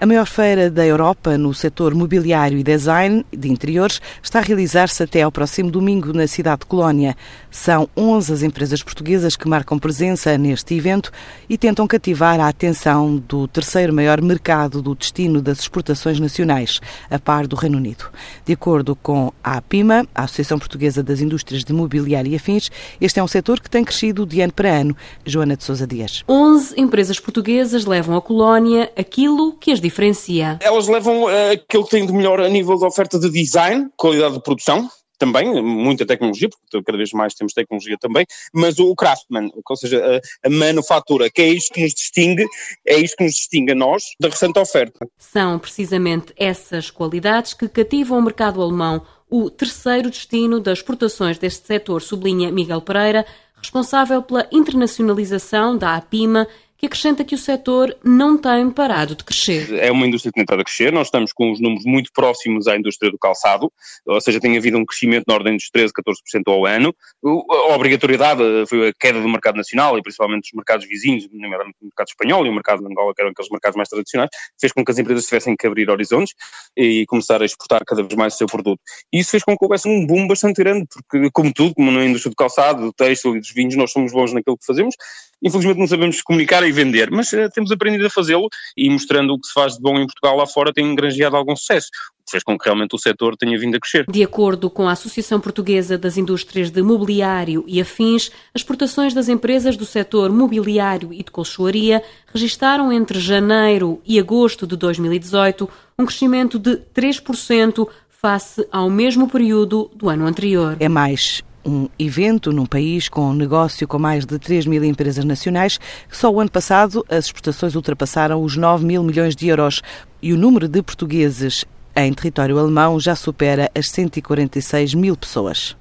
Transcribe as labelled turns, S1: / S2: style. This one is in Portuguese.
S1: A maior feira da Europa no setor mobiliário e design de interiores está a realizar-se até ao próximo domingo na cidade de Colónia. São 11 as empresas portuguesas que marcam presença neste evento e tentam cativar a atenção do terceiro maior mercado do destino das exportações nacionais, a par do Reino Unido. De acordo com a APIMA, a Associação Portuguesa das Indústrias de Mobiliário e Afins, este é um setor que tem crescido de ano para ano. Joana de Sousa Dias.
S2: 11 empresas portuguesas levam a Colónia aquilo que as diferencia?
S3: Elas levam uh, aquilo que tem de melhor a nível de oferta de design, qualidade de produção, também, muita tecnologia, porque cada vez mais temos tecnologia também, mas o craftsman, ou seja, a, a, manufatura, que é isto que nos distingue, é isto que nos distingue a nós da recente oferta.
S2: São precisamente essas qualidades que cativam o mercado alemão, o terceiro destino das exportações deste setor, sublinha Miguel Pereira, responsável pela internacionalização da APIMA que acrescenta que o setor não tem parado de crescer.
S3: É uma indústria que tem estado a crescer, nós estamos com os números muito próximos à indústria do calçado, ou seja, tem havido um crescimento na ordem dos 13, 14% ao ano. A obrigatoriedade foi a queda do mercado nacional e principalmente dos mercados vizinhos, nomeadamente o mercado espanhol e o mercado de Angola, que eram aqueles mercados mais tradicionais, fez com que as empresas tivessem que abrir horizontes e começar a exportar cada vez mais o seu produto. E isso fez com que houvesse um boom bastante grande, porque como tudo, como na indústria do calçado, do têxtil e dos vinhos, nós somos bons naquilo que fazemos, infelizmente não sabemos comunicar e vender, mas uh, temos aprendido a fazê-lo e mostrando o que se faz de bom em Portugal lá fora tem granjeado algum sucesso que fez com que realmente o setor tenha vindo a crescer.
S2: De acordo com a Associação Portuguesa das Indústrias de Mobiliário e Afins, as exportações das empresas do setor mobiliário e de colchoaria registaram entre janeiro e agosto de 2018 um crescimento de 3% face ao mesmo período do ano anterior.
S1: É mais um evento num país com um negócio com mais de 3 mil empresas nacionais, que só o ano passado as exportações ultrapassaram os 9 mil milhões de euros e o número de portugueses em território alemão já supera as 146 mil pessoas.